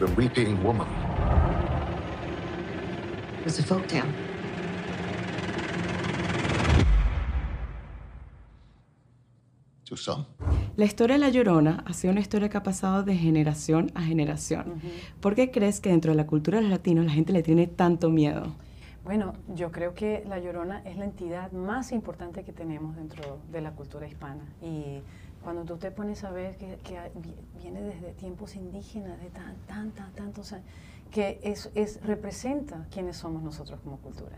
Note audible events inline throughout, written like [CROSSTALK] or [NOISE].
The Weeping Woman. It's a folk tale. To some. La historia de La Llorona ha sido una historia que ha pasado de generación a generación. ¿Por qué crees que dentro de la cultura de los latinos la gente le tiene tanto miedo? Bueno, yo creo que La Llorona es la entidad más importante que tenemos dentro de la cultura hispana. Y cuando tú te pones a ver que, viene desde tiempos indígenas, de tan, tan, tan, tantos años, que es, es, representa quiénes somos nosotros como cultura.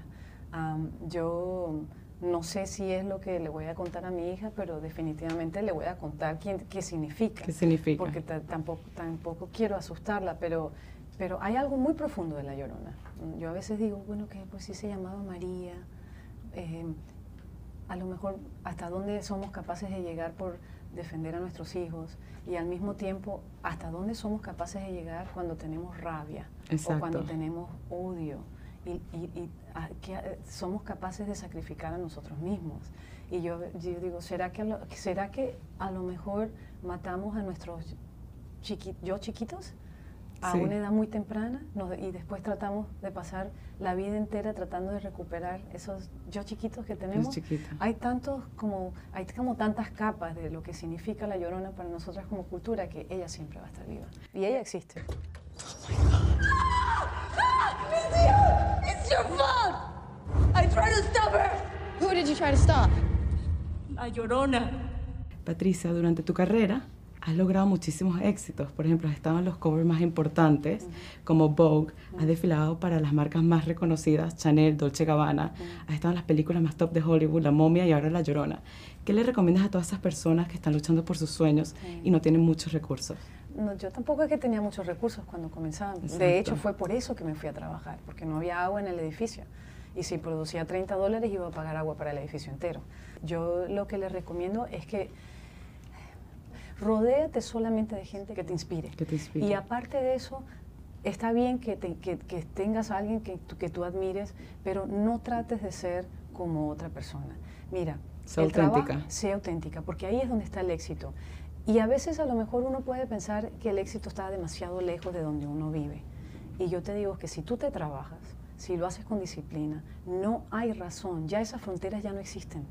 Yo no sé si es lo que le voy a contar a mi hija, pero definitivamente le voy a contar quién, qué significa. ¿Qué significa? Porque ta- tampoco, tampoco quiero asustarla, pero, pero hay algo muy profundo de la llorona. Yo a veces digo, bueno, que pues sí se llamaba María. eh, a lo mejor hasta dónde somos capaces de llegar por defender a nuestros hijos y al mismo tiempo hasta dónde somos capaces de llegar cuando tenemos rabia Exacto. o cuando tenemos odio y, y- y a- que eh, somos capaces de sacrificar a nosotros mismos. Y yo, yo digo, ¿será que, a lo, ¿será que a lo mejor matamos a nuestros chiqui- yo chiquitos a Sí. una edad muy temprana nos- y después tratamos de pasar la vida entera tratando de recuperar esos yo chiquitos que tenemos? Hay tantos como hay como tantas capas de lo que significa la llorona para nosotras como cultura que ella siempre va a estar viva y ella existe. It's your fault! I tried to stop her! Who did you try to stop? La Llorona. Patricia, durante tu carrera has logrado muchísimos éxitos. Por ejemplo, has estado en los covers más importantes, como Vogue, has desfilado para las marcas más reconocidas, Chanel, Dolce Gabbana, has estado en las películas más top de Hollywood, La Momia y ahora La Llorona. ¿Qué le recomiendas a todas esas personas que están luchando por sus sueños y no tienen muchos recursos? No, yo tampoco es que tenía muchos recursos cuando comenzábamos. Exacto. De hecho, fue por eso que me fui a trabajar, porque no había agua en el edificio. Y si producía 30 dólares, iba a pagar agua para el edificio entero. Yo lo que les recomiendo es que rodéate solamente de gente que te inspire. Que te inspire. Y aparte de eso, está bien que, te- que- que tengas a alguien que, tú- que tú admires, pero no trates de ser como otra persona. Mira, Sé el trabajo- sé auténtica, porque ahí es donde está el éxito. Y a veces a lo mejor uno puede pensar que el éxito está demasiado lejos de donde uno vive. Y yo te digo que si tú te trabajas, si lo haces con disciplina, no hay razón, ya esas fronteras ya no existen.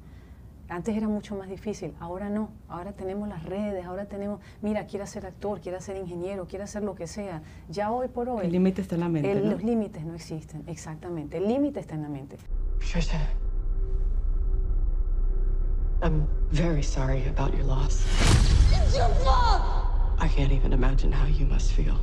Antes era mucho más difícil, ahora no. Ahora tenemos las redes, ahora tenemos, mira, quiere ser actor, quiere ser ingeniero, quiere hacer lo que sea. Ya hoy por hoy. El límite está en la mente, el- ¿no? Los límites no existen, exactamente. El límite está en la mente. Patricia, I'm very sorry about your loss. It's your fault! I can't even imagine how you must feel.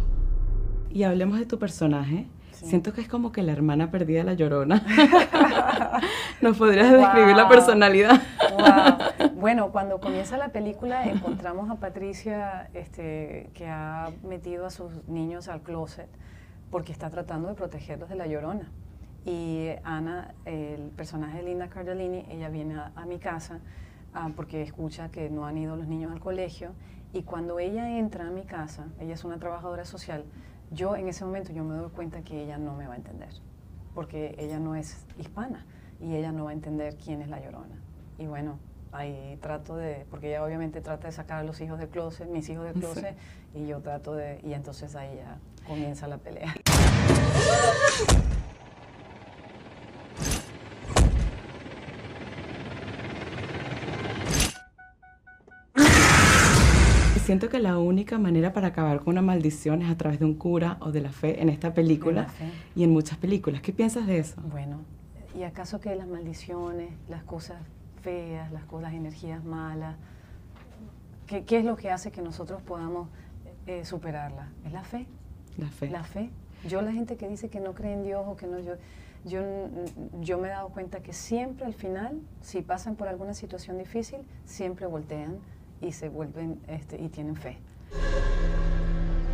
Y hablemos de tu personaje. Siento que es como que la hermana perdida de la llorona. [LAUGHS] ¿Nos podrías describir la personalidad? Wow. [LAUGHS] Bueno, cuando comienza la película encontramos a Patricia este, que ha metido a sus niños al closet porque está tratando de protegerlos de la llorona. Y Ana, el personaje de Linda Cardellini, ella viene a, a mi casa ah, porque escucha que no han ido los niños al colegio y cuando ella entra a mi casa, ella es una trabajadora social, yo en ese momento yo me doy cuenta que ella no me va a entender porque ella no es hispana y ella no va a entender quién es la llorona. Y bueno, ahí trato de, porque ella obviamente trata de sacar a los hijos del closet, mis hijos del Sí. closet, y yo trato de, y entonces ahí ya comienza la pelea. Siento que la única manera para acabar con una maldición es a través de un cura o de la fe en esta película y en muchas películas. ¿Qué piensas de eso? Bueno, ¿y acaso que las maldiciones, las cosas feas, las cosas, las energías malas, ¿qué, qué es lo que hace que nosotros podamos eh, superarlas? Es la fe. La fe. La fe. Yo la gente que dice que no cree en Dios o que no, yo, yo, yo me he dado cuenta que siempre al final, si pasan por alguna situación difícil, siempre voltean y se vuelven este, y tienen fe.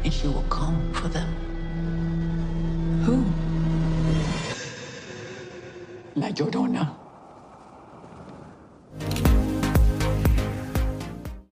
And you will come for them. Who? La Llorona.